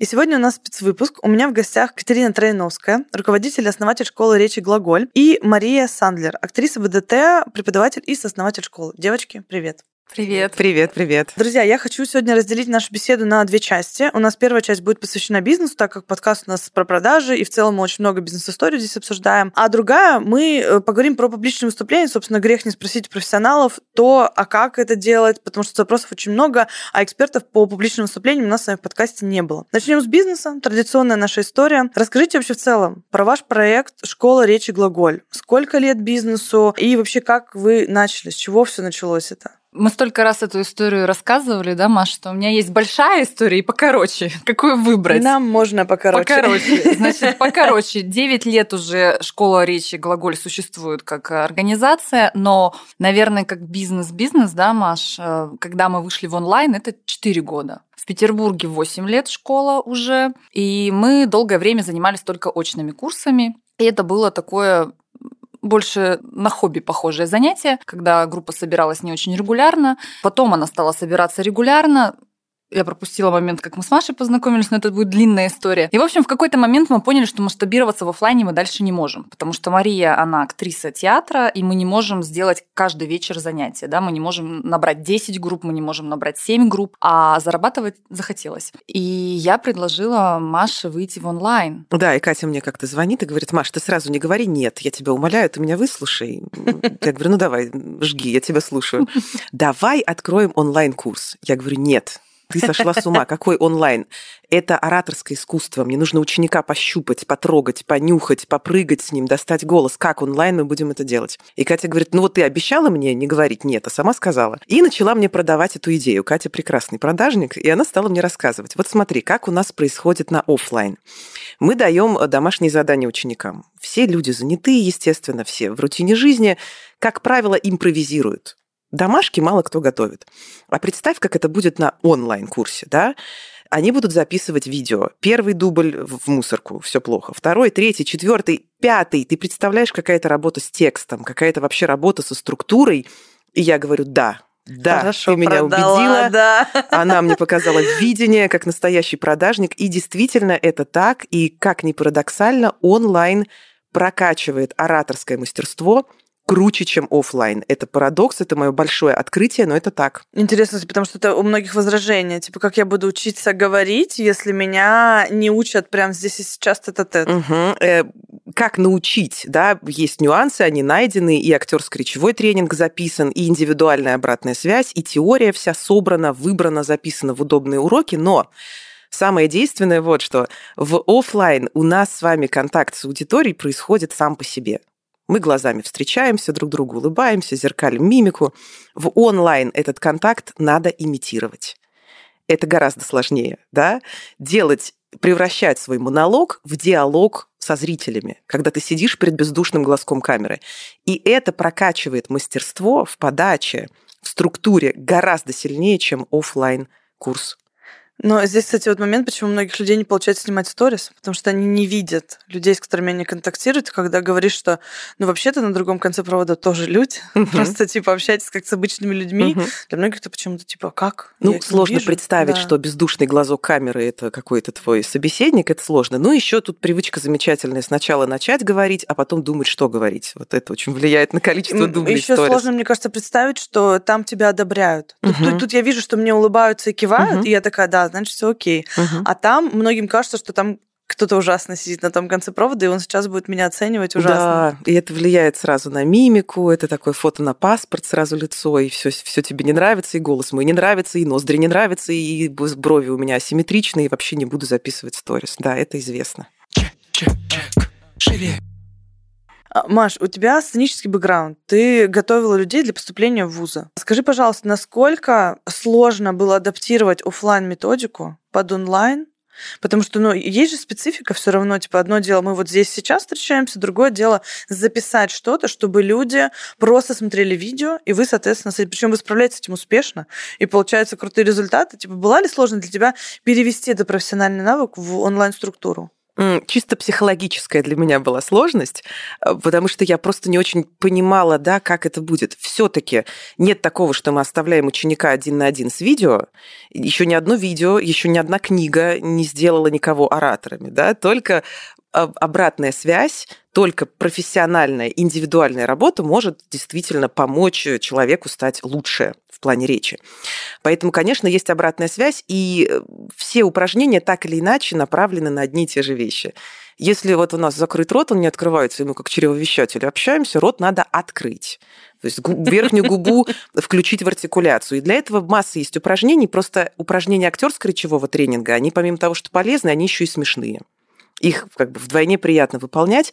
И сегодня у нас спецвыпуск. У меня в гостях Катерина Троиновская, руководитель и основатель школы речи «Глаголь», и Мария Сандлер, актриса БДТ, преподаватель и сооснователь школы. Девочки, привет! Привет. Привет, привет. Друзья, я хочу сегодня разделить нашу беседу на две части. У нас первая часть будет посвящена бизнесу, так как подкаст у нас про продажи, и в целом мы очень много бизнес-историй здесь обсуждаем. А другая, мы э, поговорим про публичные выступления. Собственно, грех не спросить у профессионалов то, а как это делать, потому что запросов очень много, а экспертов по публичным выступлениям у нас с вами в подкасте не было. Начнем с бизнеса. Традиционная наша история. Расскажите вообще в целом про ваш проект «Школа речи глаголь». Сколько лет бизнесу и вообще как вы начали, с чего все началось это? Мы столько раз эту историю рассказывали, да, Маша, что у меня есть большая история и покороче. Какую выбрать? Нам можно покороче. Покороче. Значит, покороче. Девять лет уже школа речи «Глаголь» существует как организация, но, наверное, как бизнес-бизнес, да, Маш, э, когда мы вышли в онлайн, это четыре года. В Петербурге 8 лет школа уже, и мы долгое время занимались только очными курсами. И это было такое больше на хобби похожее занятие, когда группа собиралась не очень регулярно. Потом она стала собираться регулярно. Я пропустила момент, как мы с Машей познакомились, но это будет длинная история. И, в общем, в какой-то момент мы поняли, что масштабироваться в офлайне мы дальше не можем, потому что Мария, она актриса театра, и мы не можем сделать каждый вечер занятия, да, мы не можем набрать 10 групп, мы не можем набрать 7 групп, а зарабатывать захотелось. И я предложила Маше выйти в онлайн. Да, и Катя мне как-то звонит и говорит, Маш, ты сразу не говори нет, я тебя умоляю, ты меня выслушай. Я говорю, ну давай, жги, я тебя слушаю. Давай откроем онлайн-курс. Я говорю, нет, ты сошла с ума. Какой онлайн? Это ораторское искусство. Мне нужно ученика пощупать, потрогать, понюхать, попрыгать с ним, достать голос. Как онлайн мы будем это делать? И Катя говорит, ну вот ты обещала мне не говорить нет, а сама сказала. И начала мне продавать эту идею. Катя прекрасный продажник, и она стала мне рассказывать. Вот смотри, как у нас происходит на офлайн. Мы даем домашние задания ученикам. Все люди занятые, естественно, все в рутине жизни, как правило, импровизируют. Домашки мало кто готовит. А представь, как это будет на онлайн-курсе, да? Они будут записывать видео. Первый дубль в мусорку, все плохо. Второй, третий, четвертый, пятый. Ты представляешь, какая-то работа с текстом, какая-то вообще работа со структурой. И я говорю, да, да, Хорошо ты меня продала, убедила. Да. Она мне показала видение, как настоящий продажник. И действительно это так. И как ни парадоксально, онлайн прокачивает ораторское мастерство – круче, чем офлайн. Это парадокс, это мое большое открытие, но это так. Интересно, потому что это у многих возражения. Типа, как я буду учиться говорить, если меня не учат прямо здесь и сейчас тет-а-тет? Угу. Э, как научить, да, есть нюансы, они найдены, и актерско-речевой тренинг записан, и индивидуальная обратная связь, и теория вся собрана, выбрана, записана в удобные уроки, но Самое действенное вот что. В офлайн у нас с вами контакт с аудиторией происходит сам по себе. Мы глазами встречаемся, друг другу улыбаемся, зеркалим мимику. В онлайн этот контакт надо имитировать. Это гораздо сложнее, да? Делать, превращать свой монолог в диалог со зрителями, когда ты сидишь перед бездушным глазком камеры. И это прокачивает мастерство в подаче, в структуре гораздо сильнее, чем офлайн курс но здесь, кстати, вот момент, почему у многих людей не получается снимать сторис, потому что они не видят людей, с которыми они контактируют, когда говоришь, что, ну, вообще-то на другом конце провода тоже люди, uh-huh. просто, типа, общайтесь как с обычными людьми. Uh-huh. Для многих это почему-то, типа, «А как? Ну, сложно представить, да. что бездушный глазок камеры – это какой-то твой собеседник, это сложно. Ну, еще тут привычка замечательная сначала начать говорить, а потом думать, что говорить. Вот это очень влияет на количество дублей Еще сложно, мне кажется, представить, что там тебя одобряют. Uh-huh. Тут, тут, тут я вижу, что мне улыбаются и кивают, uh-huh. и я такая, да, значит, все окей. Угу. А там многим кажется, что там кто-то ужасно сидит на том конце провода, и он сейчас будет меня оценивать ужасно. Да, и это влияет сразу на мимику, это такое фото на паспорт, сразу лицо, и все, все тебе не нравится, и голос мой не нравится, и ноздри не нравятся, и брови у меня асимметричные, и вообще не буду записывать сторис. Да, это известно. Чек, чек, чек. Шире. А, Маш, у тебя сценический бэкграунд. Ты готовила людей для поступления в вузы. Скажи, пожалуйста, насколько сложно было адаптировать офлайн методику под онлайн? Потому что, ну, есть же специфика все равно. Типа, одно дело, мы вот здесь сейчас встречаемся, другое дело записать что-то, чтобы люди просто смотрели видео, и вы, соответственно, причем вы справляетесь с этим успешно, и получаются крутые результаты. Типа, была ли сложно для тебя перевести этот профессиональный навык в онлайн-структуру? Чисто психологическая для меня была сложность, э, потому что я просто не очень понимала, да, как это будет. Все-таки нет такого, что мы оставляем ученика один на один с видео. Еще ни одно видео, еще ни одна книга не сделала никого ораторами, да, только обратная связь, только профессиональная, индивидуальная работа может действительно помочь человеку стать лучше в плане речи. Поэтому, конечно, есть обратная связь, и э, все упражнения так или иначе направлены на одни и те же вещи. Если вот у нас закрыт рот, он не открывается, и мы как чревовещатели общаемся, рот надо открыть. То есть верхнюю губу включить в артикуляцию. И для этого масса есть упражнений. Просто упражнения актерского речевого тренинга, они помимо того, что полезны, они еще и смешные. Их как бы вдвойне приятно выполнять.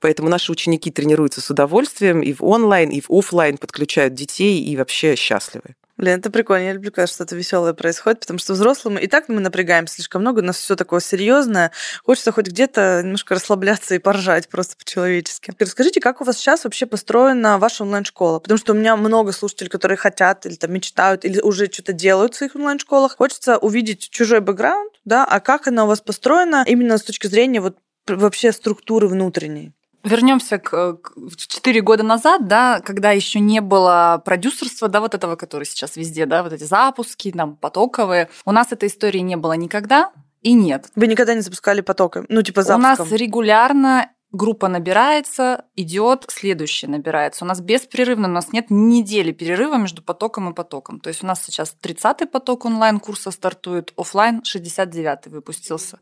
Поэтому наши ученики тренируются с удовольствием и в онлайн, и в офлайн, подключают детей и вообще счастливы. Блин, это прикольно. Я люблю, когда что-то веселое происходит, потому что взрослым и так мы напрягаем слишком много, у нас все такое серьезное. Хочется хоть где-то немножко расслабляться и поржать просто по-человечески. Расскажите, как у вас сейчас вообще построена ваша онлайн-школа? Потому что у меня много слушателей, которые хотят или там мечтают, или уже что-то делают в своих онлайн-школах. Хочется увидеть чужой бэкграунд, да, а как она у вас построена именно с точки зрения вот вообще структуры внутренней? Вернемся к, четыре года назад, да, когда еще не было продюсерства, да, вот этого, который сейчас везде, да, вот эти запуски, там, потоковые. У нас этой истории не было никогда и нет. Вы никогда не запускали потоком? Ну, типа запуском? У нас регулярно группа набирается, идет, следующая набирается. У нас беспрерывно, у нас нет недели перерыва между потоком и потоком. То есть у нас сейчас 30-й поток онлайн-курса стартует, офлайн 69-й выпустился.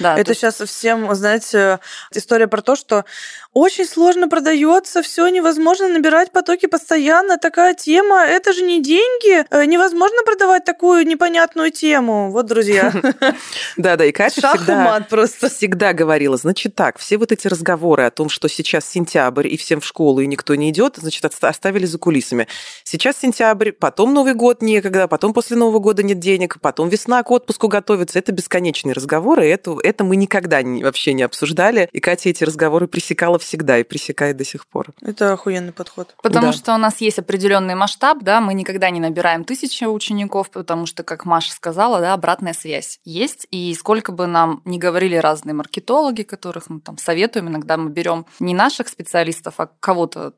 Да, Это сейчас есть... всем, знаете, история про то, что очень сложно продается, все невозможно набирать потоки постоянно, такая тема, это же не деньги, э, невозможно продавать такую непонятную тему. Вот, друзья. Да-да, и Катя всегда, просто. всегда говорила, значит так, все вот эти разговоры разговоры о том, что сейчас сентябрь и всем в школу и никто не идет, значит, оставили за кулисами. Сейчас сентябрь, потом Новый год некогда, потом после Нового года нет денег, потом весна к отпуску готовится. Это бесконечные разговоры, это, это мы никогда не, вообще не обсуждали. И Катя эти разговоры пресекала всегда и пресекает до сих пор. Это охуенный подход. Потому да. что у нас есть определенный масштаб, да, мы никогда не набираем тысячи учеников, потому что, как Маша сказала, да, обратная связь есть. И сколько бы нам не говорили разные маркетологи, которых мы там советуем иногда, когда мы берем не наших специалистов, а кого-то,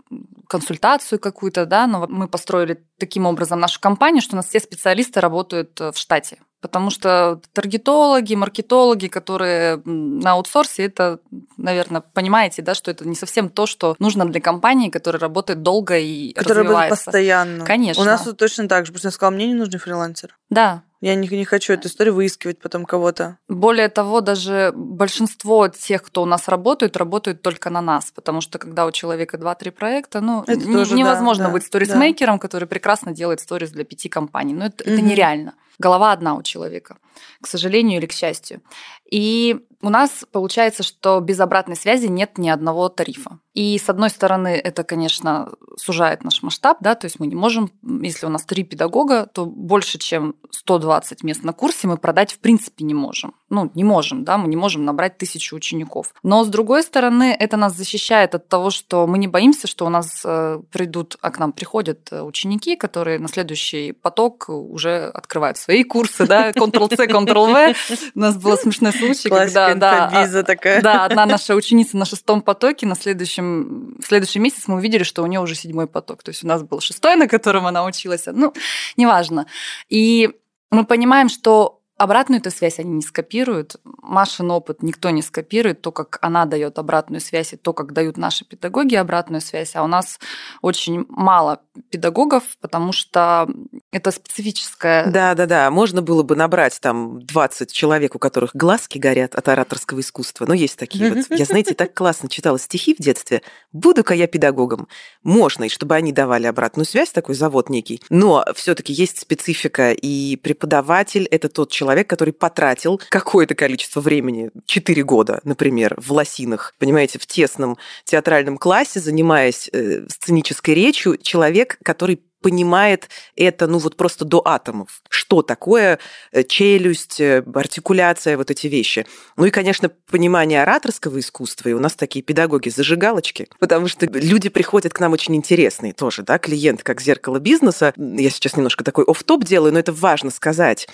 консультацию какую-то, да, но мы построили таким образом нашу компанию, что у нас все специалисты работают э, в штате. Потому что таргетологи, маркетологи, которые на аутсорсе, это, наверное, понимаете, да, что это не совсем то, что нужно для компании, которая работает долго и которая развивается. работает постоянно. Конечно. У нас тут точно так же. Просто я сказала, мне не нужны фрилансеры. Да, я не, не хочу эту историю выискивать потом кого-то. Более того, даже большинство тех, кто у нас работают, работают только на нас, потому что когда у человека 2-3 проекта, ну, это не, тоже, невозможно да, быть сторисмейкером, да. который прекрасно делает сторис для пяти компаний. Ну, это, угу. это нереально. Голова одна у человека, к сожалению или к счастью. И у нас получается, что без обратной связи нет ни одного тарифа. И с одной стороны, это, конечно, сужает наш масштаб, да, то есть мы не можем, если у нас три педагога, то больше, чем 120 мест на курсе мы продать в принципе не можем. Ну, не можем, да, мы не можем набрать тысячу учеников. Но с другой стороны, это нас защищает от того, что мы не боимся, что у нас э, придут, а к нам приходят э, ученики, которые на следующий поток уже открывают свои курсы, да, Ctrl-C, Ctrl-V. У нас был смешной случай, когда да, а, такая. да, одна наша ученица на шестом потоке, на следующем в следующий месяц мы увидели, что у нее уже седьмой поток. То есть у нас был шестой, на котором она училась. Ну, неважно. И мы понимаем, что Обратную эту связь они не скопируют. Машин опыт никто не скопирует. То, как она дает обратную связь, и то, как дают наши педагоги обратную связь. А у нас очень мало педагогов, потому что это специфическое. Да, да, да. Можно было бы набрать там 20 человек, у которых глазки горят от ораторского искусства. Но есть такие вот. Я, знаете, так классно читала стихи в детстве. Буду-ка я педагогом. Можно, и чтобы они давали обратную связь, такой завод некий. Но все-таки есть специфика, и преподаватель это тот человек, человек, который потратил какое-то количество времени, 4 года, например, в лосинах, понимаете, в тесном театральном классе, занимаясь э, сценической речью, человек, который понимает это, ну вот просто до атомов. Что такое э, челюсть, э, артикуляция, вот эти вещи. Ну и, конечно, понимание ораторского искусства. И у нас такие педагоги-зажигалочки, потому что люди приходят к нам очень интересные тоже, да, клиент как зеркало бизнеса. Я сейчас немножко такой оф топ делаю, но это важно сказать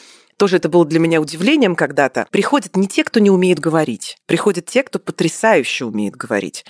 тоже это было для меня удивлением когда-то. Приходят не те, кто не умеет говорить, приходят те, кто потрясающе умеет говорить.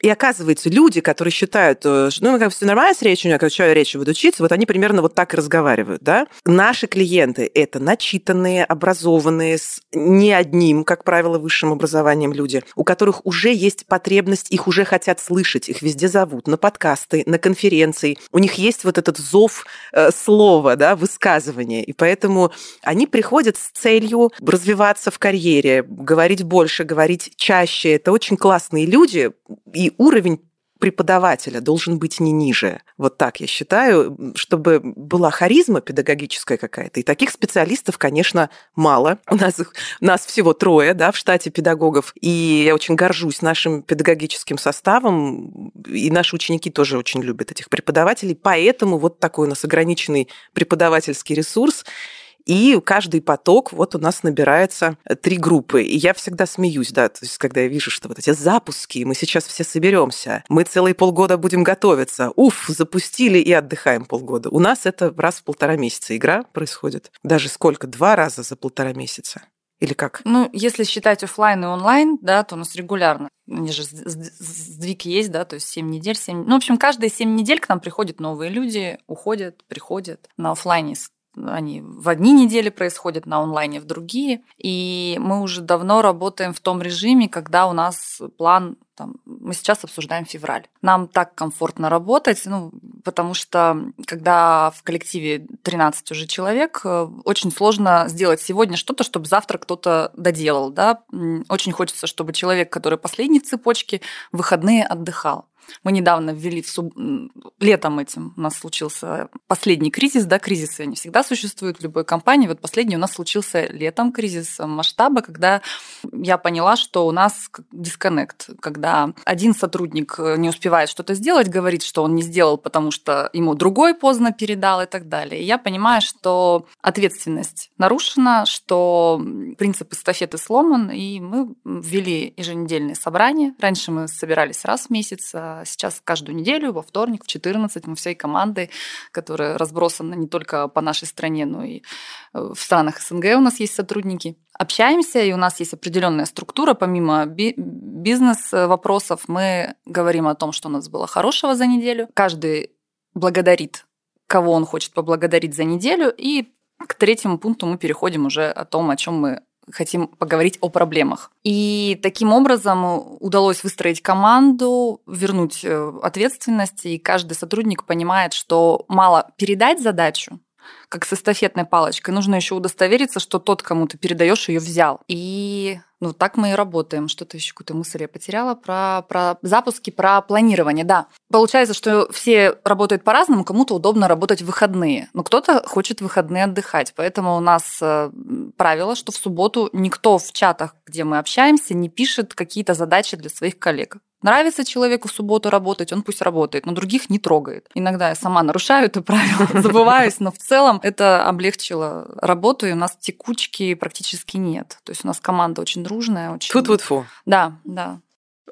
И оказывается, люди, которые считают, э, ну, как все нормально с речью, я речью буду учиться, вот они примерно вот так и разговаривают, да. Наши клиенты – это начитанные, образованные, с не одним, как правило, высшим образованием люди, у которых уже есть потребность, их уже хотят слышать, их везде зовут, на подкасты, на конференции. У них есть вот этот зов э, слова, да, высказывания. И поэтому они приходят с целью развиваться в карьере, говорить больше, говорить чаще. Это очень классные люди, и уровень преподавателя должен быть не ниже. Вот так я считаю, чтобы была харизма педагогическая какая-то. И таких специалистов, конечно, мало. У нас, у нас всего трое да, в штате педагогов. И я очень горжусь нашим педагогическим составом. И наши ученики тоже очень любят этих преподавателей. Поэтому вот такой у нас ограниченный преподавательский ресурс. И каждый поток, вот у нас набирается э, три группы. И я всегда смеюсь, да, то есть когда я вижу, что вот эти запуски, мы сейчас все соберемся, мы целые полгода будем готовиться, уф, запустили и отдыхаем полгода. У нас это раз в полтора месяца игра происходит. Даже сколько? Два раза за полтора месяца. Или как? Ну, если считать офлайн и онлайн, да, то у нас регулярно. Они же сдвиг есть, да, то есть 7 недель, 7... Ну, в общем, каждые 7 недель к нам приходят новые люди, уходят, приходят. На офлайне они в одни недели происходят, на онлайне в другие. И мы уже давно работаем в том режиме, когда у нас план там, мы сейчас обсуждаем февраль. Нам так комфортно работать, ну, потому что когда в коллективе 13 уже человек, э, очень сложно сделать сегодня что-то, чтобы завтра кто-то доделал. Да? Очень хочется, чтобы человек, который последний в цепочке, в выходные отдыхал. Мы недавно ввели в суб... летом этим у нас случился последний кризис, да, кризисы они всегда существуют в любой компании. Вот последний у нас случился летом кризис масштаба, когда я поняла, что у нас дисконнект, когда один сотрудник не успевает что-то сделать, говорит, что он не сделал, потому что ему другой поздно передал и так далее. И я понимаю, что ответственность нарушена, что принцип эстафеты сломан, и мы ввели еженедельные собрания. Раньше мы собирались раз в месяц, а сейчас каждую неделю, во вторник, в 14, мы всей командой, которая разбросана не только по нашей стране, но и э, в странах СНГ у нас есть сотрудники. Общаемся, и у нас есть определенная структура. Помимо бизнес-вопросов, мы говорим о том, что у нас было хорошего за неделю. Каждый благодарит, кого он хочет поблагодарить за неделю, и к третьему пункту мы переходим уже о том, о чем мы хотим поговорить о проблемах. И таким образом удалось выстроить команду, вернуть э, ответственность, и каждый сотрудник понимает, что мало передать задачу, как с эстафетной палочкой. Нужно еще удостовериться, что тот, кому ты передаешь, ее взял. И ну, так мы и работаем. Что-то еще какую-то мысль я потеряла про, про запуски, про планирование. Да, получается, что все работают по-разному, кому-то удобно работать в выходные, но кто-то хочет в выходные отдыхать. Поэтому у нас э, правило, что в субботу никто в чатах, где мы общаемся, не пишет какие-то задачи для своих коллег. Нравится человеку в субботу работать, он пусть работает, но других не трогает. Иногда я сама нарушаю это правило, забываюсь, но в целом это облегчило работу, и у нас текучки практически нет. То есть у нас команда очень дружная. Очень... Тут вот фу. Да, да.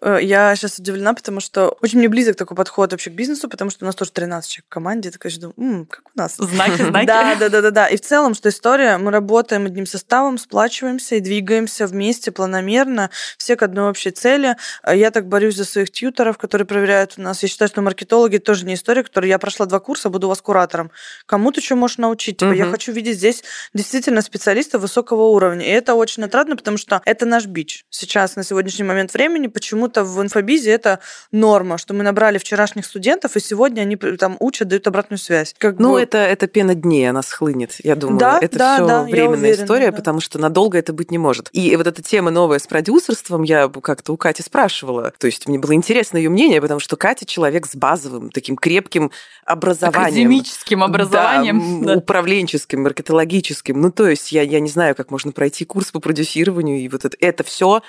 Э, я сейчас удивлена, потому что очень мне близок такой подход вообще к бизнесу, потому что у нас тоже 13 человек в команде. Я такая думаю, М, как у нас. Знаки, знаки. Да, да, да, да, да. И в целом, что история, мы работаем одним составом, сплачиваемся и двигаемся вместе планомерно, все к одной общей цели. Э, я так борюсь за своих тьюторов, которые проверяют у нас. Я считаю, что маркетологи тоже не история, которая я прошла два курса, буду у вас куратором. Кому ты что можешь научить? Типа, Я хочу видеть здесь действительно специалистов высокого уровня. И это очень отрадно, потому что это наш бич сейчас на сегодняшний момент времени. Почему почему-то в инфобизе это норма, что мы набрали вчерашних студентов, и сегодня они там учат, дают обратную связь. Как ну, бы... это, это пена дней, она схлынет, я думаю. Да, это да, все да, временная уверена, история, да. потому что надолго это быть не может. И вот эта тема новая с продюсерством, я как-то у Кати спрашивала. То есть мне было интересно ее мнение, потому что Катя человек с базовым, таким крепким образованием. Академическим образованием. Да, да. управленческим, маркетологическим. Ну, то есть я, я не знаю, как можно пройти курс по продюсированию, и вот это, это все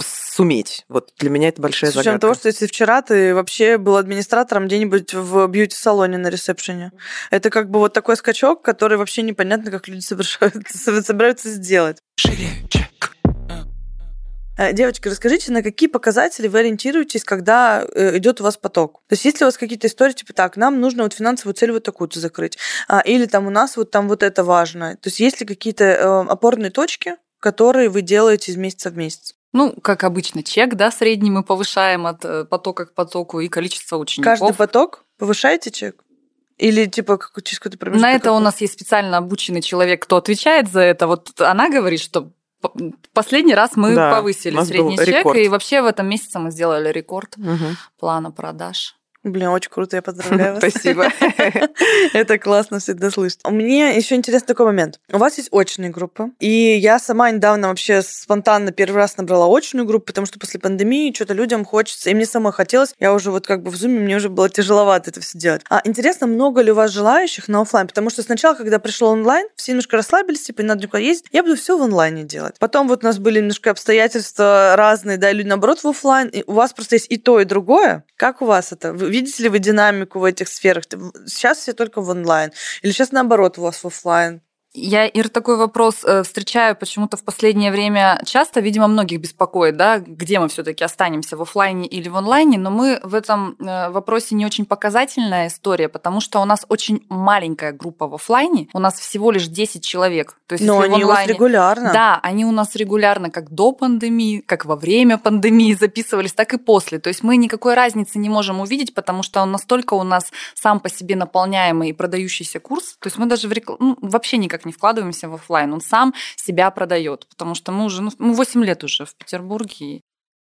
суметь. Вот для меня это большая С учетом загадка. того, что если вчера ты вообще был администратором где-нибудь в бьюти-салоне на ресепшене. Это как бы вот такой скачок, который вообще непонятно, как люди собираются, сделать. Шире, чек. Девочки, расскажите, на какие показатели вы ориентируетесь, когда идет у вас поток? То есть, если у вас какие-то истории, типа, так, нам нужно вот финансовую цель вот такую-то закрыть, или там у нас вот там вот это важно. То есть, есть ли какие-то опорные точки, которые вы делаете из месяца в месяц? Ну, как обычно, чек, да, средний мы повышаем от э, потока к потоку и количество учеников. Каждый поток повышаете чек? Или типа через какой-то промежуток? На это у нас есть специально обученный человек, кто отвечает за это. Вот она говорит, что последний раз мы да, повысили средний чек, рекорд. и вообще в этом месяце мы сделали рекорд угу. плана продаж. Блин, очень круто, я поздравляю вас. Спасибо. Это классно всегда слышать. Мне еще интересный такой момент. У вас есть очные группы, и я сама недавно вообще спонтанно первый раз набрала очную группу, потому что после пандемии что-то людям хочется, и мне самой хотелось. Я уже вот как бы в зуме, мне уже было тяжеловато это все делать. А интересно, много ли у вас желающих на офлайн? Потому что сначала, когда пришло онлайн, все немножко расслабились, типа, не надо никуда ездить, я буду все в онлайне делать. Потом вот у нас были немножко обстоятельства разные, да, люди наоборот в офлайн, и у вас просто есть и то, и другое. Как у вас это? Вы видите ли вы динамику в этих сферах? Сейчас все только в онлайн. Или сейчас наоборот у вас в офлайн? Я, Ир, такой вопрос э, встречаю почему-то в последнее время часто, видимо, многих беспокоит, да, где мы все-таки останемся, в офлайне или в онлайне, но мы в этом э, вопросе не очень показательная история, потому что у нас очень маленькая группа в офлайне, у нас всего лишь 10 человек. То есть, но они онлайне... у вас регулярно. Да, они у нас регулярно как до пандемии, как во время пандемии записывались, так и после. То есть мы никакой разницы не можем увидеть, потому что он настолько у нас сам по себе наполняемый и продающийся курс. То есть мы даже в рекл... ну, вообще никак не вкладываемся в офлайн. Он сам себя продает, потому что мы уже, ну, мы 8 лет уже в Петербурге.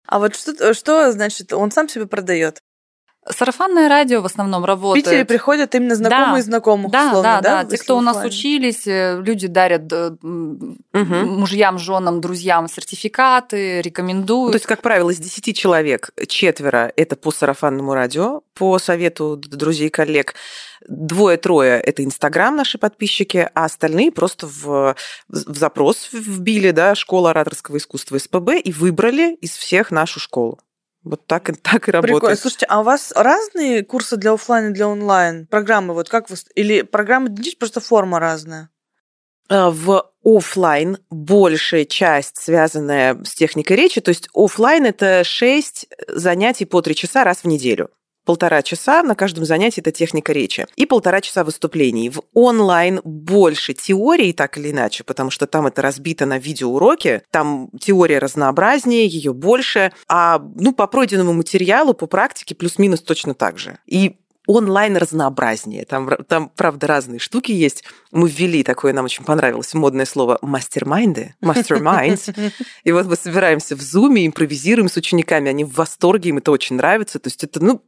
А вот что, что значит, он сам себя продает? Сарафанное радио в основном работает. В Питере приходят именно знакомые да. знакомых, да, условно, да? да? Да, Те, кто у нас учились, люди дарят угу. мужьям, женам, друзьям сертификаты, рекомендуют. Ну, то есть, как правило, из 10 человек четверо – это по сарафанному радио, по совету друзей и коллег. Двое-трое – это Инстаграм наши подписчики, а остальные просто в, в запрос вбили, да, школа ораторского искусства СПБ и выбрали из всех нашу школу. Вот так, и так и работает. Прикольно. Слушайте, а у вас разные курсы для офлайн и для онлайн? Программы, вот как вы... Или программы просто форма разная? В офлайн большая часть, связанная с техникой речи, то есть офлайн это 6 занятий по 3 часа раз в неделю полтора часа на каждом занятии это техника речи и полтора часа выступлений. В онлайн больше теории, так или иначе, потому что там это разбито на видеоуроки, там теория разнообразнее, ее больше, а ну, по пройденному материалу, по практике плюс-минус точно так же. И онлайн разнообразнее. Там, там, правда, разные штуки есть. Мы ввели такое, нам очень понравилось, модное слово мастер-майнды, masterminds. И вот мы собираемся в зуме, импровизируем с учениками, они в восторге, им это очень нравится. То есть это, ну,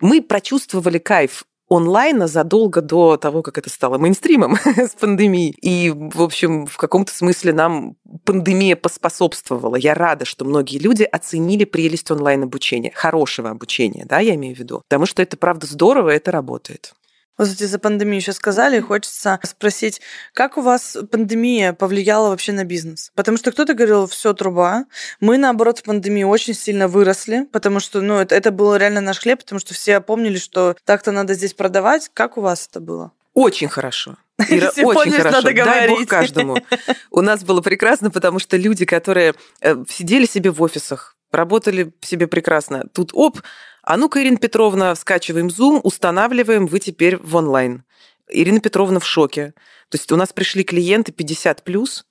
мы прочувствовали кайф онлайна задолго до того, как это стало мейнстримом с пандемией. И, в общем, в каком-то смысле нам пандемия поспособствовала. Я рада, что многие люди оценили прелесть онлайн-обучения, хорошего обучения, да, я имею в виду. Потому что это, правда, здорово, это работает. Вот эти за пандемию еще сказали, хочется спросить, как у вас пандемия повлияла вообще на бизнес? Потому что кто-то говорил, все труба. Мы, наоборот, в пандемии очень сильно выросли, потому что ну, это, это был реально наш хлеб, потому что все помнили, что так-то надо здесь продавать. Как у вас это было? Очень хорошо. Ира, Все очень поняли, хорошо. надо Дай бог каждому. У нас было прекрасно, потому что люди, которые э, сидели себе в офисах, работали себе прекрасно, тут оп, а ну-ка, Ирина Петровна, скачиваем Zoom, устанавливаем, вы теперь в онлайн. Ирина Петровна в шоке. То есть у нас пришли клиенты 50 плюс,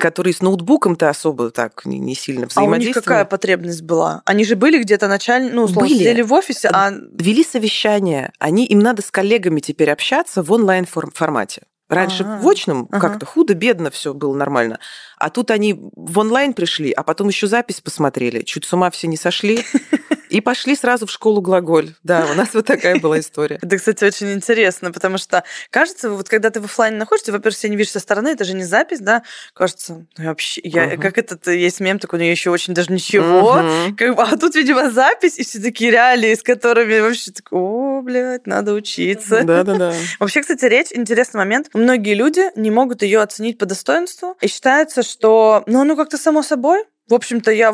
которые с ноутбуком-то особо так не, сильно А у них взаимодействовали. какая потребность была? Они же были где-то начально, ну, условно, Были. сидели в офисе, а Вели совещание. Они, им надо с коллегами теперь общаться в онлайн-формате. Раньше А, в очном ага. как-то худо-бедно все было нормально. А тут они в онлайн пришли, а потом еще запись посмотрели. Чуть с ума все не сошли. И пошли сразу в школу глаголь. Да, у нас вот такая была история. Это, кстати, очень интересно, потому что кажется, вот когда ты в оффлайне находишься, во-первых, себя не видишь со стороны, это же не запись, да, кажется, ну, я вообще, я, Мгм. как этот, есть мем такой, ну, я еще очень даже ничего, Мгм. Как а тут, видимо, запись, и все такие реалии, с которыми вообще так, о, блядь, надо учиться. Да-да-да. Вообще, кстати, речь интересный момент. Многие люди не могут ее оценить по достоинству, и считается, что, ну, оно как-то само собой. В общем-то, я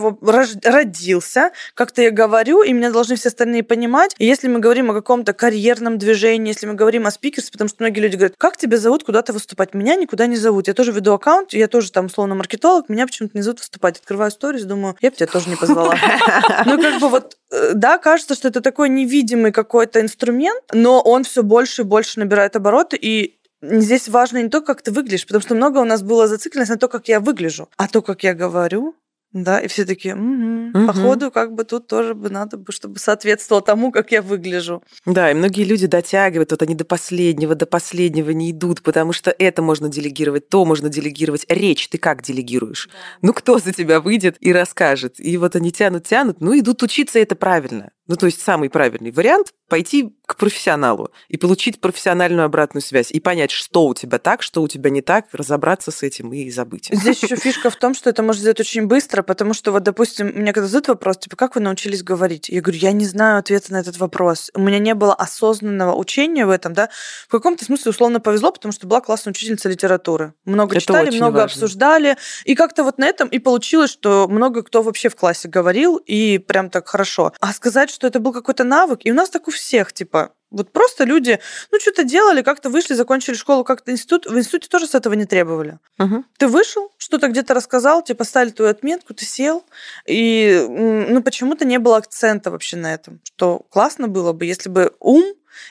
родился, как-то я говорю, и меня должны все остальные понимать. И если мы говорим о каком-то карьерном движении, если мы говорим о спикерстве, потому что многие люди говорят, как тебя зовут куда-то выступать? Меня никуда не зовут. Я тоже веду аккаунт, я тоже там, условно, маркетолог, меня почему-то не зовут выступать. Открываю сторис, думаю, я бы тебя тоже не позвала. Ну, как бы вот, э, да, кажется, что это такой невидимый какой-то инструмент, но он все больше и больше набирает обороты, и здесь важно не то, как ты выглядишь, потому что много у нас было зацикленность на то, как я выгляжу, а то, как я говорю, да, и все такие, «Мгм, Мгм. походу, как бы тут тоже бы надо бы, чтобы соответствовало тому, как я выгляжу. Да, и многие люди дотягивают, вот они до последнего, до последнего не идут, потому что это можно делегировать, то можно делегировать. Речь ты как делегируешь? Ну, кто за тебя выйдет и расскажет? И вот они тянут, тянут, ну, идут учиться, и это правильно. Ну, то есть самый правильный вариант – пойти к профессионалу и получить профессиональную обратную связь, и понять, что у тебя так, что у тебя не так, разобраться с этим и забыть. Здесь еще фишка в том, что это можно сделать очень быстро, потому что вот, допустим, мне когда задают вопрос, типа, как вы научились говорить? Я говорю, я не знаю ответа на этот вопрос. У меня не было осознанного учения в этом, да. В каком-то смысле условно повезло, потому что была классная учительница литературы. Много Это читали, много важно. обсуждали. И как-то вот на этом и получилось, что много кто вообще в классе говорил, и прям так хорошо. А сказать, что это был какой-то навык, и у нас так у всех, типа, вот просто люди, ну, что-то делали, как-то вышли, закончили школу, как-то институт. В институте тоже с этого не требовали. Мгм. Ты вышел, что-то где-то рассказал, тебе поставили твою отметку, ты сел, и ну, почему-то не было акцента вообще на этом. Что классно было бы, если бы ум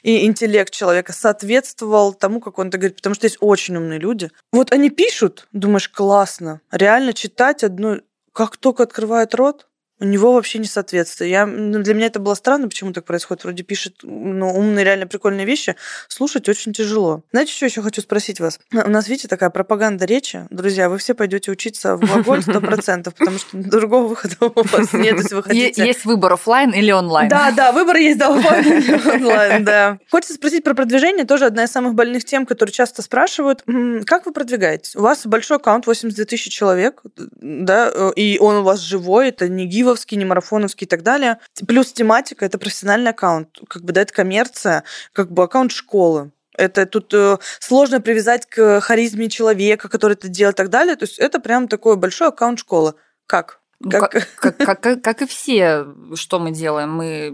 и интеллект человека соответствовал тому, как он это говорит, потому что есть очень умные люди. Вот они пишут, думаешь, классно, реально читать одно, как только открывает рот, у него вообще не соответствие. Я, ну, для меня это было странно, почему так происходит. Вроде пишет ну, умные, реально прикольные вещи. Слушать очень тяжело. Знаете, что еще хочу спросить вас? У нас, видите, такая пропаганда речи. Друзья, вы все пойдете учиться в глаголь 100%, потому что другого выхода у вас нет, если вы хотите. Есть выбор оффлайн или онлайн. Да, да, выбор есть, да, офлайн или онлайн, да. Хочется спросить про продвижение, тоже одна из самых больных тем, которые часто спрашивают. Как вы продвигаетесь? У вас большой аккаунт, 82 тысячи человек, да, э, и он у вас живой, это не гивовский, не марафоновский и так далее. Плюс тематика, это профессиональный аккаунт, как бы, да, это коммерция, как бы аккаунт школы. Это тут э, сложно привязать к харизме человека, который это делает и так далее. То есть это прям такой большой аккаунт школы. Как? Ну, Как- Как, как, как- как- и все, что мы делаем, мы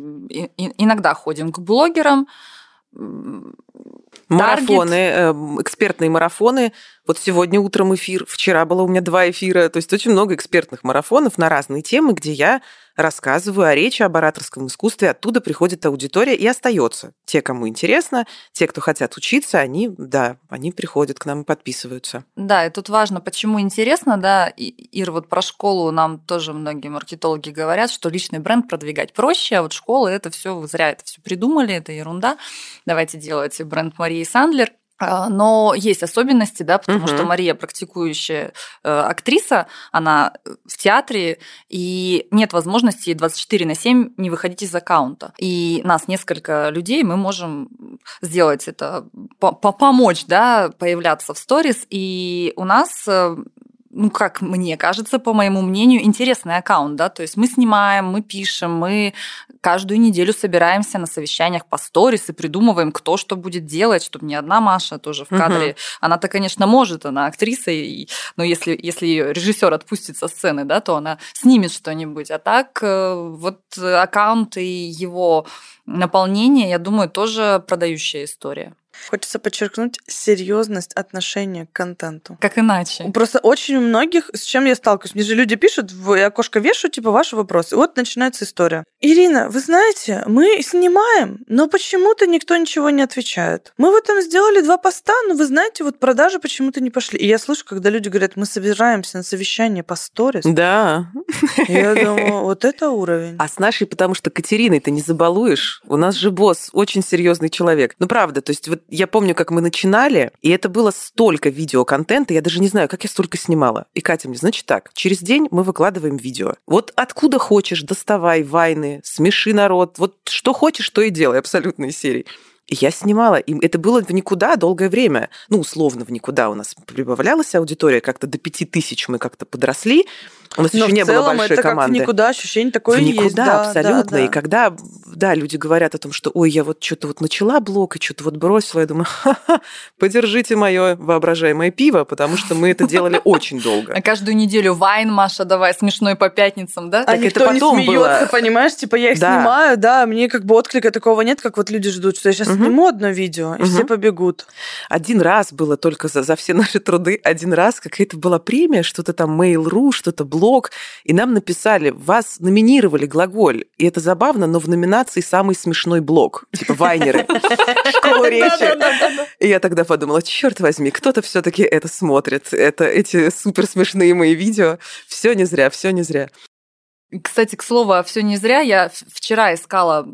иногда ходим к блогерам, Марафоны, эм, экспертные марафоны. Вот сегодня утром эфир, вчера было у меня два эфира. То есть очень много экспертных марафонов на разные темы, где я рассказываю о речи, об ораторском искусстве. Оттуда приходит аудитория и остается. Те, кому интересно, те, кто хотят учиться, они, да, они приходят к нам и подписываются. Да, и тут важно, почему интересно, да, Ир, вот про школу нам тоже многие маркетологи говорят, что личный бренд продвигать проще, а вот школа это все, вы зря это все придумали, это ерунда. Давайте делать бренд Марии Сандлер. А, Но есть особенности, да, потому Мгм. что Мария практикующая э, актриса, она в театре, и нет возможности 24 на 7 не выходить из аккаунта. И нас несколько людей, мы можем сделать это, по- по- помочь, да, появляться в сторис. И у нас э, ну, как мне кажется, по моему мнению, интересный аккаунт, да, то есть мы снимаем, мы пишем, мы каждую неделю собираемся на совещаниях по сторис и придумываем, кто что будет делать, чтобы не одна Маша тоже в кадре. Она-то, конечно, может, она актриса, и, но если, если режиссер отпустит со сцены, да, то она снимет что-нибудь. А так э, вот аккаунт и его наполнение, я думаю, тоже продающая история. Хочется подчеркнуть серьезность отношения к контенту. Как иначе? Просто очень у многих, с чем я сталкиваюсь, мне же люди пишут, в я окошко вешаю, типа, ваши вопросы. И вот начинается история. Ирина, вы знаете, мы снимаем, но почему-то никто ничего не отвечает. Мы в этом сделали два поста, но вы знаете, вот продажи почему-то не пошли. И я слышу, когда люди говорят, мы собираемся на совещание по сторис. Да. Я думаю, вот это уровень. А с нашей, потому что Катериной ты не забалуешь. У нас же босс очень серьезный человек. Ну, правда, то есть вот я помню, как мы начинали, и это было столько видеоконтента, я даже не знаю, как я столько снимала. И Катя мне, значит так, через день мы выкладываем видео. Вот откуда хочешь, доставай вайны, смеши народ, вот что хочешь, то и делай, абсолютно серии. Я снимала, и это было в никуда долгое время. Ну, условно, в никуда у нас прибавлялась аудитория, как-то до пяти тысяч мы как-то подросли. У нас Но еще в не было целом большой это как команды. в никуда ощущение такое в есть. никуда, да, абсолютно. да, да. И когда, да, люди говорят о том, что, ой, я вот что-то вот начала блог и что-то вот бросила, я думаю, ха-ха, подержите мое воображаемое пиво, потому что мы это делали очень А долго. каждую неделю Вайн, Маша, давай, смешной по пятницам, да? А Так это никто не потом смеется, было. понимаешь? Типа я их Да. снимаю, да, мне как бы отклика такого нет, как вот люди ждут, что я сейчас сниму одно видео, и все побегут. Один раз было только за, за все наши труды, один раз какая-то была премия, что-то там Mail.ru, что-то блог, и нам написали, вас номинировали глаголь, и это забавно, но в номинации самый смешной блог, типа Вайнеры, школа речи. И я тогда подумала, черт возьми, кто-то все-таки это смотрит, это эти супер смешные мои видео, все не зря, все не зря. Кстати, к слову, все не зря. Я вчера искала,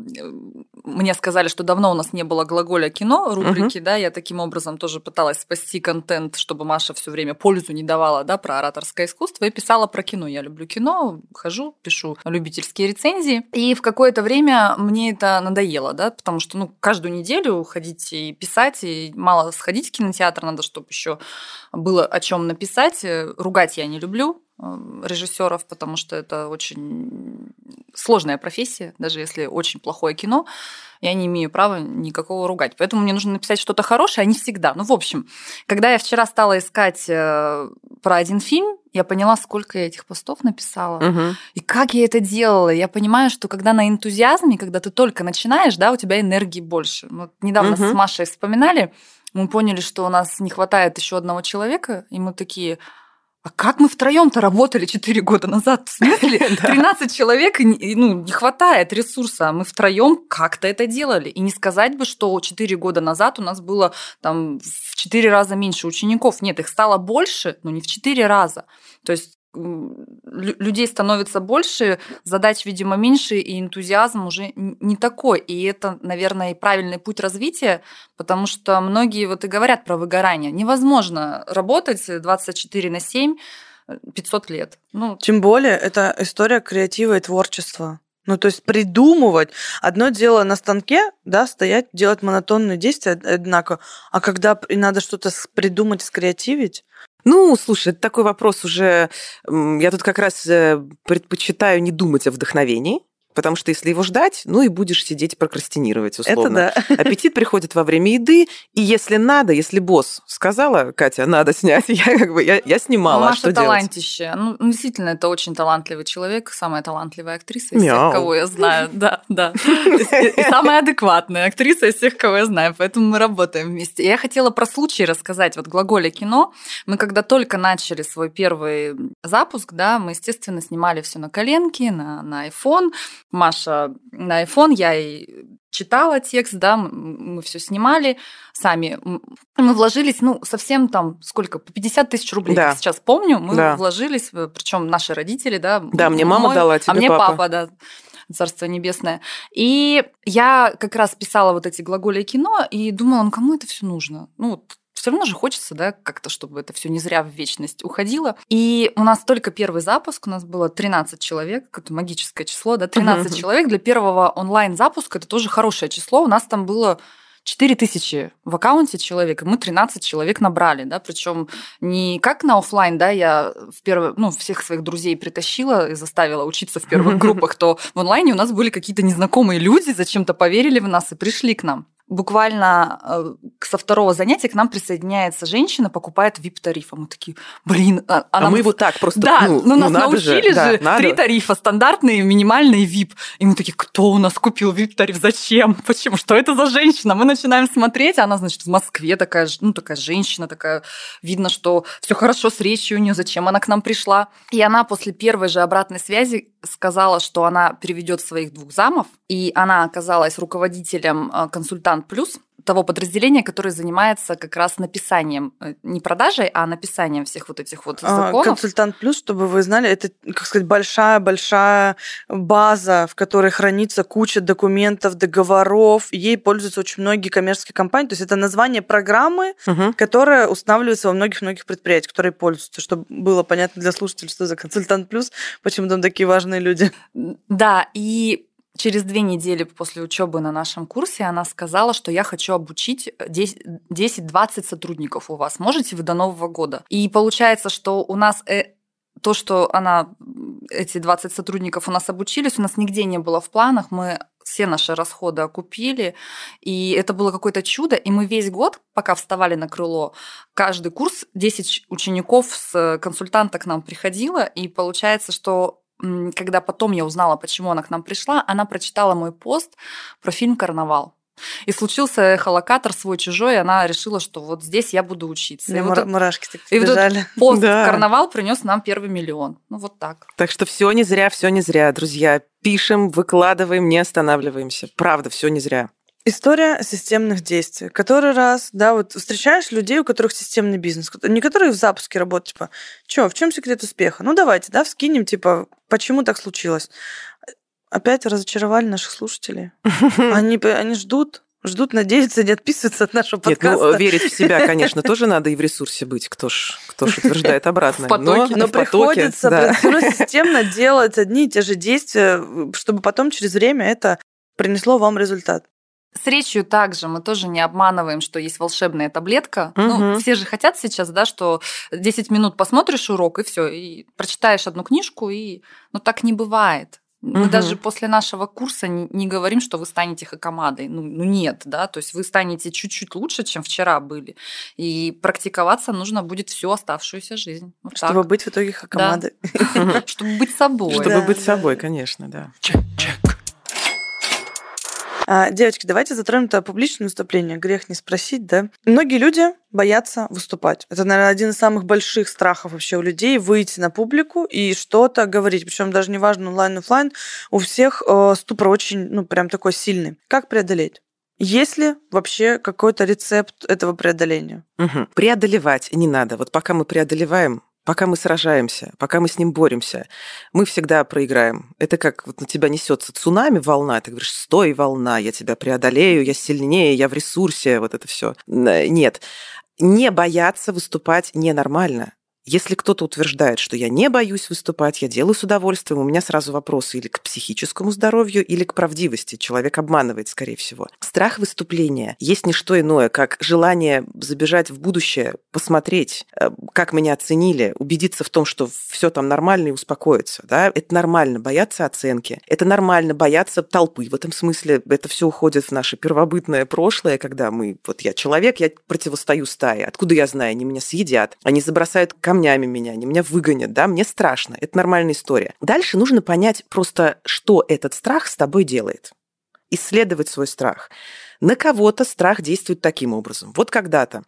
мне сказали, что давно у нас не было глаголя кино, рубрики, да, я таким образом тоже пыталась спасти контент, чтобы Маша все время пользу не давала, да, про ораторское искусство, и писала про кино. Я люблю кино, хожу, пишу любительские рецензии. И в какое-то время мне это надоело, да, потому что, ну, каждую неделю ходить и писать, и мало сходить в кинотеатр, надо, чтобы еще было о чем написать. Э, Ругать я не люблю, режиссеров, потому что это очень сложная профессия, даже если очень плохое кино, я не имею права никакого ругать. Поэтому мне нужно написать что-то хорошее, а не всегда. Ну, в общем, когда я вчера стала искать э, про один фильм, я поняла, сколько я этих постов написала. Мгм. И как я это делала? Я понимаю, что когда на энтузиазме, когда ты только начинаешь, да, у тебя энергии больше. Вот недавно Мгм. с Машей вспоминали, мы поняли, что у нас не хватает еще одного человека, и мы такие, а как мы втроем-то работали 4 года назад? В смысле? 13 человек, ну, не хватает ресурса, а мы втроем как-то это делали. И не сказать бы, что 4 года назад у нас было там в 4 раза меньше учеников. Нет, их стало больше, но не в 4 раза. То есть людей становится больше, задач, видимо, меньше, и энтузиазм уже не такой. И это, наверное, и правильный путь развития, потому что многие вот и говорят про выгорание. Невозможно работать 24 на 7 э, 500 лет. Ну, Тем более, это история креатива и творчества. Ну, то есть придумывать. Одно дело на станке, да, стоять, делать монотонные действия одинаково, а когда и надо что-то придумать, скреативить, Ну, слушай, это такой вопрос уже... Я тут как раз э, предпочитаю не думать о вдохновении, потому что если его ждать, ну и будешь сидеть прокрастинировать, условно. это да. Аппетит приходит во время еды, и если надо, если босс сказала, Катя, надо снять, я как бы, я, я снимала, а Маша что делать? талантище. Ну, действительно, это очень талантливый человек, самая талантливая актриса из Мяу. всех, кого я знаю. Да, да. И и самая адекватная актриса из всех, кого я знаю. Поэтому мы работаем вместе. Я хотела про случай рассказать. Вот глаголе кино. Мы когда только начали свой первый запуск, да, мы, естественно, снимали все на коленке, на, на iPhone. Маша на iPhone, я и читала текст, да, мы, все снимали сами. Мы вложились, ну, совсем там, сколько, по 50 тысяч рублей, Да. сейчас помню, мы Да. вложились, причем наши родители, да. Да, мне мама мой- дала, тебе А мне папа. папа, да. Царство небесное. И я как раз писала вот эти глаголи кино и думала, ну кому это все нужно? Ну, все равно же хочется, да, как-то, чтобы это все не зря в вечность уходило. И у нас только первый запуск, у нас было 13 человек, это магическое число, да, 13 Мгм. человек. Для первого онлайн-запуска это тоже хорошее число. У нас там было 4 тысячи в аккаунте человек, и мы 13 человек набрали, да, причем не как на оффлайн, да, я в первый, ну, всех своих друзей притащила и заставила учиться в первых группах, то в онлайне у нас были какие-то незнакомые люди, зачем-то поверили в нас и пришли к нам. Буквально э, со второго занятия к нам присоединяется женщина, покупает VIP-тариф. А мы такие, блин, а, А она мы нас- вот так просто, да, ну, ну, нас надо же, научили да, же, надо. три тарифа, стандартный, минимальный, VIP. И мы такие, кто у нас купил VIP-тариф, зачем, почему, что это за женщина? Мы начинаем смотреть, а она, значит, в Москве такая, ну, такая женщина, такая, видно, что все хорошо с речью у нее, зачем она к нам пришла. И она после первой же обратной связи сказала, что она переведет своих двух замов, и она оказалась руководителем э, консультант плюс, того подразделения, которое занимается как раз написанием, э, не продажей, а написанием всех вот этих вот А, законов. Консультант плюс, чтобы вы знали, это, как сказать, большая-большая база, в которой хранится куча документов, договоров. Ей пользуются очень многие коммерческие компании. То есть это название программы, Мгм. которая устанавливается во многих-многих предприятиях, которые пользуются, чтобы было понятно для слушателей, что за консультант плюс, почему там такие важные люди. Да, и через две недели после учебы на нашем курсе она сказала, что я хочу обучить 10-20 сотрудников у вас. Можете вы до Нового года? И получается, что у нас э, то, что она, эти 20 сотрудников у нас обучились, у нас нигде не было в планах, мы все наши расходы окупили, и это было какое-то чудо, и мы весь год, пока вставали на крыло, каждый курс 10 учеников с консультанта к нам приходило, и получается, что когда потом я узнала, почему она к нам пришла, она прочитала мой пост про фильм «Карнавал». И случился эхолокатор свой-чужой, и она решила, что вот здесь я буду учиться. Мне и вот мура- этот мурашки так и вот пост Да. «Карнавал» принес нам первый миллион. Ну вот так. Так что все не зря, все не зря, друзья. Пишем, выкладываем, не останавливаемся. Правда, все не зря. История системных действий. Который раз, да, вот встречаешь людей, у которых системный бизнес, не которые в запуске работают, типа, что, в чем секрет успеха? Ну, давайте, да, вскинем, типа, почему так случилось? Опять разочаровали наших слушателей. Они, они ждут, ждут, надеются, не отписываются от нашего Нет, подкаста. ну, верить в себя, конечно, тоже надо и в ресурсе быть. Кто ж, кто ж утверждает обратное. В потоке. Но в потоке, приходится да. всё равно системно делать одни и те же действия, чтобы потом через время это принесло вам результат. С речью также мы тоже не обманываем, что есть волшебная таблетка. Ну, Мгм. все же хотят сейчас, да, что 10 минут посмотришь урок, и все, и прочитаешь одну книжку, и... Но так не бывает. Мы Мгм. даже после нашего курса не, не говорим, что вы станете хакамадой. Ну, ну нет, да, то есть вы станете чуть-чуть лучше, чем вчера были. И практиковаться нужно будет всю оставшуюся жизнь. Вот Чтобы так. быть в итоге хакамадой. Чтобы быть собой. Чтобы быть собой, конечно, да. чек, чек. А, девочки, давайте затронем это публичное выступление. Грех не спросить, да? Многие люди боятся выступать. Это, наверное, один из самых больших страхов вообще у людей выйти на публику и что-то говорить. Причем даже неважно онлайн, офлайн, у всех э, ступор очень, ну, прям такой сильный. Как преодолеть? Есть ли вообще какой-то рецепт этого преодоления? Мгм. Преодолевать не надо. Вот пока мы преодолеваем, пока мы сражаемся, пока мы с ним боремся, мы всегда проиграем. Это как вот на тебя несется цунами, волна, ты говоришь, стой, волна, я тебя преодолею, я сильнее, я в ресурсе, вот это все. Нет. Не бояться выступать ненормально. Если кто-то утверждает, что я не боюсь выступать, я делаю с удовольствием, у меня сразу вопросы или к психическому здоровью, или к правдивости. Человек обманывает, скорее всего. Страх выступления есть не что иное, как желание забежать в будущее, посмотреть, э, как меня оценили, убедиться в том, что все там нормально и успокоиться. Да? Это нормально бояться оценки. Это нормально бояться толпы. В этом смысле это все уходит в наше первобытное прошлое, когда мы, вот я человек, я противостою стае. Откуда я знаю? Они меня съедят. Они забросают камнями меня, они меня выгонят, да, мне страшно. Это нормальная история. Дальше нужно понять просто, что этот страх с тобой делает. Исследовать свой страх. На кого-то страх действует таким образом. Вот когда-то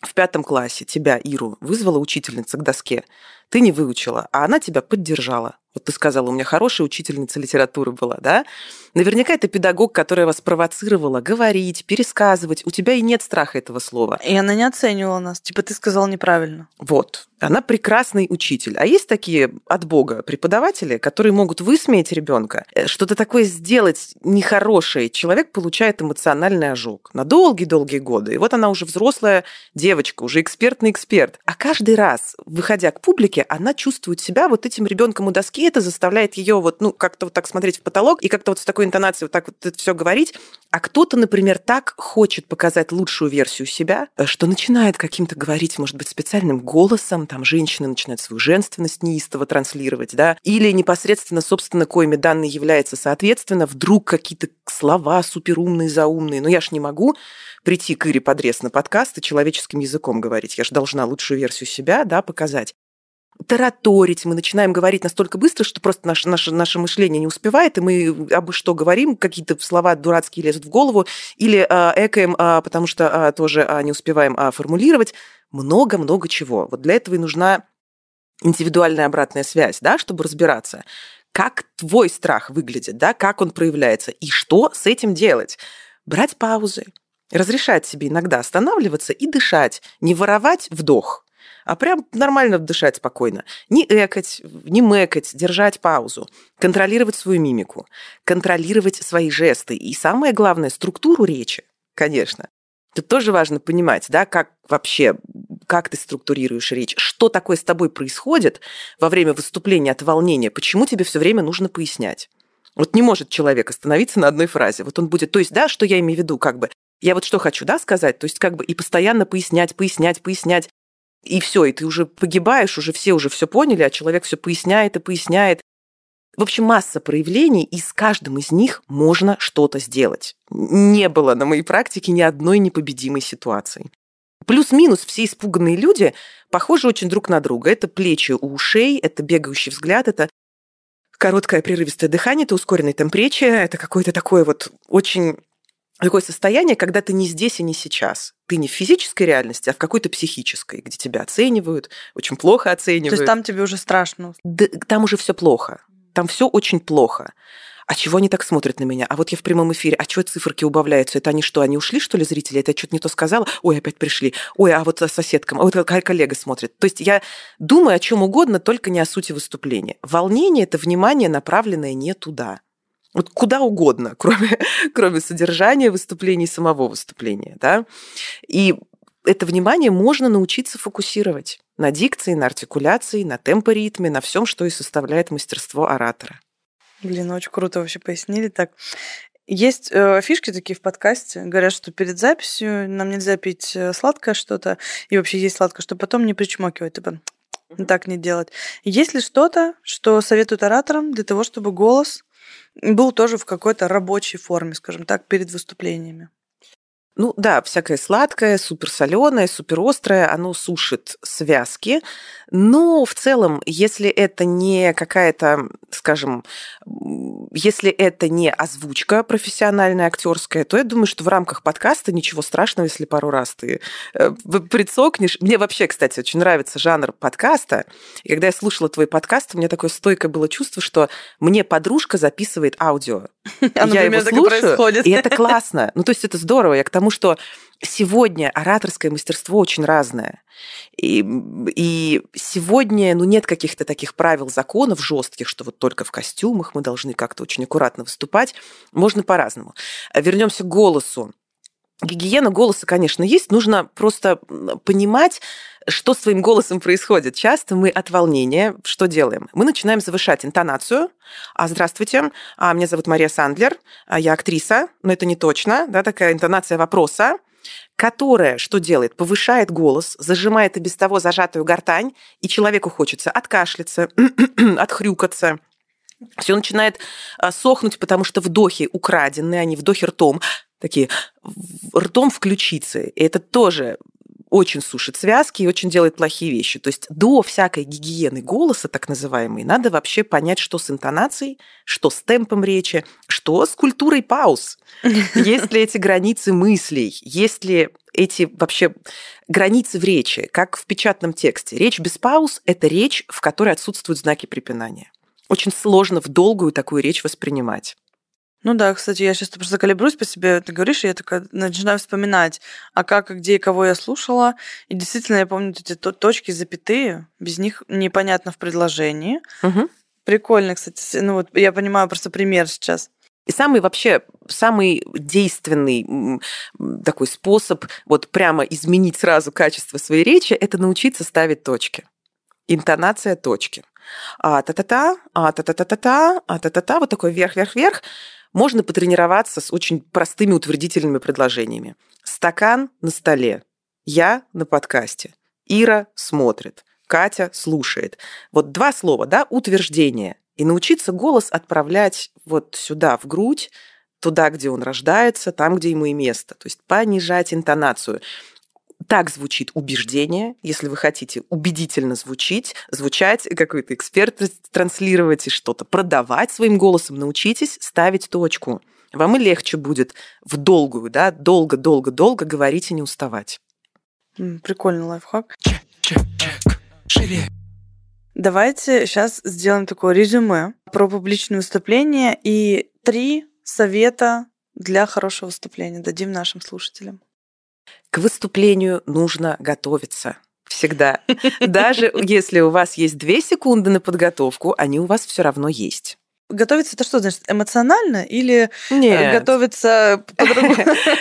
в пятом классе тебя, Иру, вызвала учительница к доске. Ты не выучила, а она тебя поддержала. Вот ты сказала, у меня хорошая учительница литературы была, да? Наверняка это педагог, которая вас провоцировала говорить, пересказывать. У тебя и нет страха этого слова. И она не оценивала нас. Типа, ты сказал неправильно. Вот. Она прекрасный учитель. А есть такие от Бога преподаватели, которые могут высмеять ребенка, э, что-то такое сделать нехорошее. Человек получает эмоциональный ожог на долгие-долгие годы. И вот она уже взрослая девочка, уже экспертный эксперт. А каждый раз, выходя к публике, она чувствует себя вот этим ребенком у доски. Это заставляет ее вот, ну, как-то вот так смотреть в потолок и как-то вот с такой интонацией вот так вот это все говорить. А кто-то, например, так хочет показать лучшую версию себя, э, что начинает каким-то говорить, может быть, специальным голосом, там женщина начинает свою женственность неистово транслировать, да, или непосредственно, собственно, коими данные является, соответственно, вдруг какие-то слова суперумные, заумные. Но я ж не могу прийти к Ире Подрез на подкаст и человеческим языком говорить. Я же должна лучшую версию себя, да, показать тараторить, мы начинаем говорить настолько быстро, что просто наше, наше, наше мышление не успевает, и мы абы что говорим, какие-то слова дурацкие лезут в голову, или э, экаем, э, потому что э, тоже э, не успеваем э, формулировать. Много-много чего. Вот для этого и нужна индивидуальная обратная связь, да, чтобы разбираться, как твой страх выглядит, да, как он проявляется, и что с этим делать. Брать паузы, Разрешать себе иногда останавливаться и дышать, не воровать вдох, а прям нормально дышать спокойно. Не экать, не мэкать, держать паузу, контролировать свою мимику, контролировать свои жесты и, самое главное, структуру речи, конечно. Тут тоже важно понимать, да, как вообще, как ты структурируешь речь, что такое с тобой происходит во время выступления от волнения, почему тебе все время нужно пояснять. Вот не может человек остановиться на одной фразе. Вот он будет, то есть, да, что я имею в виду, как бы, я вот что хочу, да, сказать, то есть как бы и постоянно пояснять, пояснять, пояснять, и все, и ты уже погибаешь, уже все уже все поняли, а человек все поясняет и поясняет. В общем, масса проявлений, и с каждым из них можно что-то сделать. Не было на моей практике ни одной непобедимой ситуации. Плюс-минус все испуганные люди похожи очень друг на друга. Это плечи у ушей, это бегающий взгляд, это короткое прерывистое дыхание, это ускоренный темп речи, это какое-то такое вот очень такое состояние, когда ты не здесь и не сейчас. Ты не в физической реальности, а в какой-то психической, где тебя оценивают, очень плохо оценивают. То есть там тебе уже страшно. Да, там уже все плохо. Там все очень плохо. А чего они так смотрят на меня? А вот я в прямом эфире. А чего циферки убавляются? Это они что, они ушли, что ли, зрители? Это я что-то не то сказала? Ой, опять пришли. Ой, а вот соседкам, а вот коллега смотрит. То есть я думаю о чем угодно, только не о сути выступления. Волнение – это внимание, направленное не туда. Вот куда угодно, кроме, кроме содержания выступления и самого выступления. Да? И это внимание можно научиться фокусировать на дикции, на артикуляции, на темпоритме, на всем, что и составляет мастерство оратора. Блин, очень круто вообще пояснили так. Есть э, фишки такие в подкасте. Говорят, что перед записью нам нельзя пить э, сладкое что-то, и вообще есть сладкое, чтобы потом не причмокивать. Типа, так не делать. Есть ли что-то, что советуют ораторам для того, чтобы голос был тоже в какой-то рабочей форме, скажем так, перед выступлениями. Ну да, всякое сладкое, суперсоленое, суперострое, оно сушит связки. Но в целом, если это не какая-то, скажем, если это не озвучка профессиональная, актерская, то я думаю, что в рамках подкаста ничего страшного, если пару раз ты э, прицокнешь. Мне вообще, кстати, очень нравится жанр подкаста. И когда я слушала твой подкаст, у меня такое стойкое было чувство, что мне подружка записывает аудио. А, я его слушаю, и это классно. Ну, то есть это здорово. Я к тому, что сегодня ораторское мастерство очень разное. И, и сегодня ну, нет каких-то таких правил, законов жестких, что вот только в костюмах мы должны как-то очень аккуратно выступать. Можно по-разному. Вернемся к голосу. Гигиена голоса, конечно, есть. Нужно просто понимать, что с своим голосом происходит. Часто мы от волнения что делаем? Мы начинаем завышать интонацию. А, здравствуйте, а, меня зовут Мария Сандлер, а, я актриса, но это не точно, да, такая интонация вопроса которая что делает? Повышает голос, зажимает и без того зажатую гортань, и человеку хочется откашляться, отхрюкаться. Все начинает а, сохнуть, потому что вдохи украденные, они вдохи ртом, такие ртом включиться. И это тоже очень сушит связки и очень делает плохие вещи. То есть до всякой гигиены голоса, так называемой, надо вообще понять, что с интонацией, что с темпом речи, что с культурой пауз. Есть ли эти границы мыслей, есть ли эти вообще границы в речи, как в печатном тексте. Речь без пауз – это речь, в которой отсутствуют знаки препинания. Очень сложно в долгую такую речь воспринимать. Ну да, кстати, я сейчас просто калибруюсь по себе, ты говоришь, и я такая начинаю вспоминать, а как, где и кого я слушала. И действительно, я помню эти точки, запятые, без них непонятно в предложении. Угу. Прикольно, кстати. Ну вот я понимаю просто пример сейчас. И самый вообще, самый действенный такой способ вот прямо изменить сразу качество своей речи, это научиться ставить точки. Интонация точки. А та-та-та, а та-та-та-та-та, а та-та-та, вот такой вверх-вверх-вверх. Можно потренироваться с очень простыми утвердительными предложениями. Стакан на столе. Я на подкасте. Ира смотрит. Катя слушает. Вот два слова, да, утверждение. И научиться голос отправлять вот сюда, в грудь, туда, где он рождается, там, где ему и место. То есть понижать интонацию так звучит убеждение, если вы хотите убедительно звучить, звучать, какой-то эксперт транслировать и что-то продавать своим голосом, научитесь ставить точку. Вам и легче будет в долгую, да, долго-долго-долго говорить и не уставать. Прикольный лайфхак. Чек, чек, чек. Живее. Давайте сейчас сделаем такое резюме про публичные выступления и три совета для хорошего выступления дадим нашим слушателям. К выступлению нужно готовиться. Всегда. Даже если у вас есть две секунды на подготовку, они у вас все равно есть. Готовиться это что значит? Эмоционально или э, Нет. готовиться по-другому?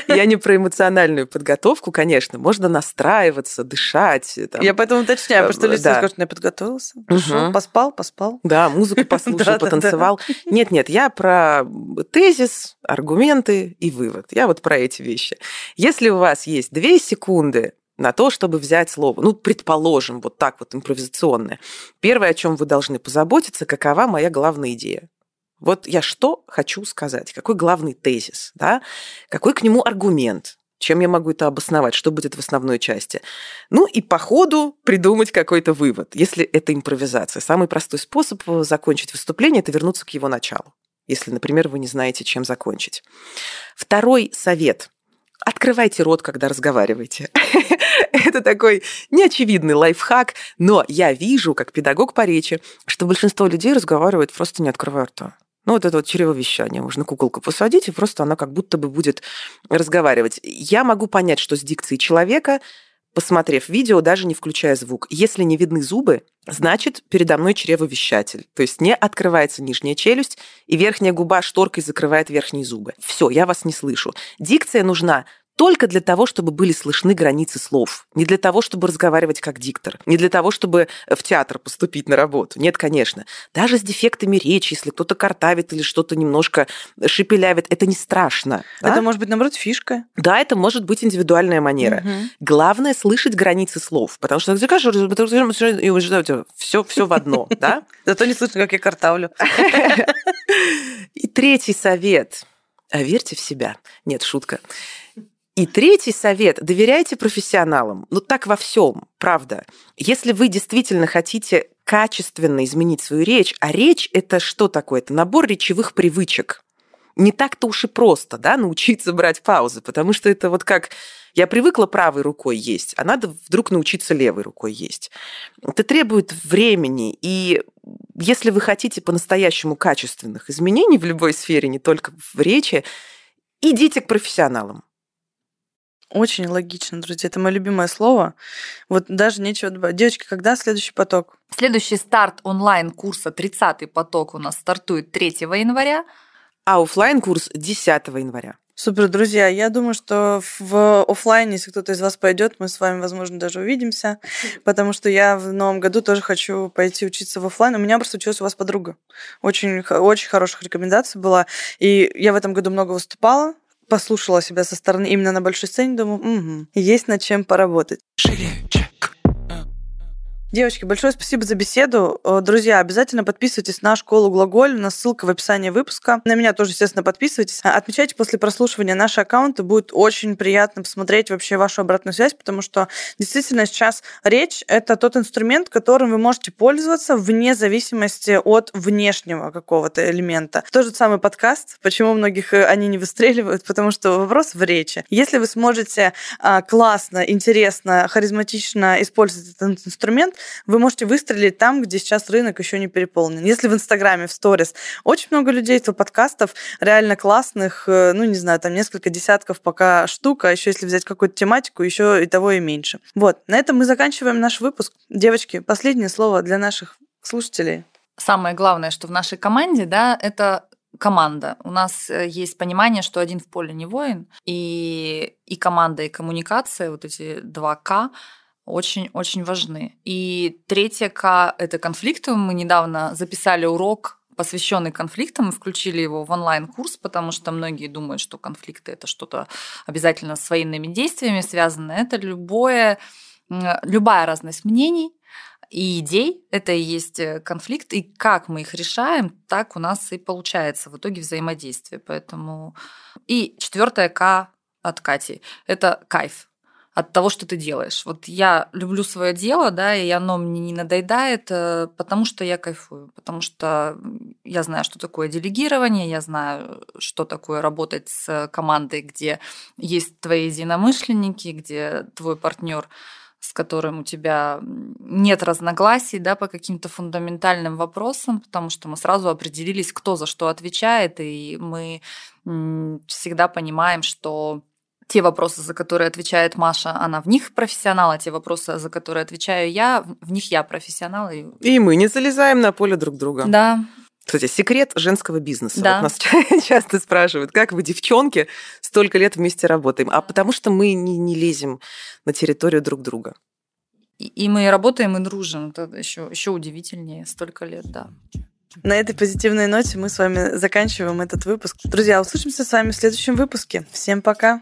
Я не про эмоциональную подготовку, конечно. Можно настраиваться, дышать. там. Я поэтому уточняю, потому что Э, люди да. скажут, я подготовился, Мгм. поспал, поспал. Да, музыку послушал, потанцевал. Нет, нет, я про тезис, аргументы и вывод. Я вот про эти вещи. Если у вас есть две секунды на то, чтобы взять слово, ну, предположим, вот так вот импровизационное, первое, о чем вы должны позаботиться, какова моя главная идея. Вот я что хочу сказать, какой главный тезис, да? какой к нему аргумент, чем я могу это обосновать, что будет в основной части. Ну и по ходу придумать какой-то вывод, если это импровизация. Самый простой способ э, закончить выступление – это вернуться к его началу, если, например, вы не знаете, чем закончить. Второй совет – открывайте рот, когда разговариваете. Это такой неочевидный лайфхак, но я вижу, как педагог по речи, что большинство людей разговаривает просто не открывая рта. Ну, вот это вот чревовещание. Можно куколку посадить, и просто она как будто бы будет разговаривать. Я могу понять, что с дикцией человека, посмотрев видео, даже не включая звук. Если не видны зубы, значит, передо мной чревовещатель. То есть не открывается нижняя челюсть, и верхняя губа шторкой закрывает верхние зубы. Все, я вас не слышу. Дикция нужна только для того, чтобы были слышны границы слов. Не для того, чтобы разговаривать как диктор. Не для того, чтобы в театр поступить на работу. Нет, конечно. Даже с дефектами речи, если кто-то картавит или что-то немножко шепелявит, это не страшно. да? Это может быть, наоборот, фишка. Да, это может быть индивидуальная манера. Мгм. Главное слышать границы слов, потому что ты кажешь, все, все в одно, да? Зато не слышно, как я картавлю. И третий совет. А верьте в себя. Нет, шутка. И третий совет. Доверяйте профессионалам. Ну так во всем, правда. Если вы действительно хотите качественно изменить свою речь, а речь это что такое? Это набор речевых привычек. Не так-то уж и просто, да, научиться брать паузы, потому что это вот как я привыкла правой рукой есть, а надо вдруг научиться левой рукой есть. Это требует времени, и если вы хотите по-настоящему качественных изменений в любой сфере, не только в речи, идите к профессионалам. Очень логично, друзья. Это мое любимое слово. Вот даже нечего добавить. Девочки, когда следующий поток? Следующий старт онлайн-курса 30-й поток у нас стартует 3 января. А оффлайн курс 10 января. Супер, друзья. Я думаю, что в оффлайне, если кто-то из вас пойдет, мы с вами, возможно, даже увидимся, потому что я в новом году тоже хочу пойти учиться в оффлайн. У меня просто училась у вас подруга. Очень, очень хороших рекомендаций была. И я в этом году много выступала, послушала себя со стороны именно на большой сцене, думаю, «Мгм, есть над чем поработать. Шире. Девочки, большое спасибо за беседу. Э, Друзья, обязательно подписывайтесь на школу Глаголь. У нас ссылка в описании выпуска. На меня тоже, естественно, подписывайтесь. А, Отмечайте после прослушивания наши аккаунты. Будет очень приятно посмотреть вообще вашу обратную связь, потому что действительно сейчас речь — это тот инструмент, которым вы можете пользоваться вне зависимости от внешнего какого-то элемента. Тот же самый подкаст. Почему многих э, они не выстреливают? Потому что вопрос в речи. Если вы сможете а, классно, интересно, харизматично использовать этот инструмент, вы можете выстрелить там, где сейчас рынок еще не переполнен. Если в Инстаграме, в сторис очень много людей, то подкастов реально классных, э, ну, не знаю, там несколько десятков пока штук, а еще если взять какую-то тематику, еще и того и меньше. Вот, на этом мы заканчиваем наш выпуск. Девочки, последнее слово для наших слушателей. Самое главное, что в нашей команде, да, это команда. У нас э, есть понимание, что один в поле не воин, и, и команда, и коммуникация, вот эти два К, очень-очень важны. И третье К – это конфликты. Мы недавно записали урок посвященный конфликтам, включили его в онлайн-курс, потому что многие думают, что конфликты это что-то обязательно с военными действиями связанное. Это любое, любая разность мнений, и идей. Это и есть э, конфликт. И как мы их решаем, так у нас и получается в итоге взаимодействие. Поэтому... И четвертое К от Кати – это кайф от того, что ты делаешь. Вот я люблю свое дело, да, и оно мне не надоедает, э, потому что я кайфую, потому что я знаю, что такое делегирование, я знаю, что такое работать с командой, где есть твои единомышленники, где твой партнер с которым у тебя нет разногласий да, по каким-то фундаментальным вопросам, потому что мы сразу определились, кто за что отвечает, и мы всегда понимаем, что те вопросы, за которые отвечает Маша, она в них профессионал, а те вопросы, за которые отвечаю я, в них я профессионал. И, И мы не залезаем на поле друг друга. да, Кстати, секрет женского бизнеса. Да. Вот нас ча- часто спрашивают, как вы, девчонки, столько лет вместе работаем. А потому что мы не, не лезем на территорию друг друга. и, и мы работаем и дружим. Это еще, еще удивительнее, столько лет, да. На этой позитивной ноте мы с вами заканчиваем этот выпуск. Друзья, услышимся с вами в следующем выпуске. Всем пока!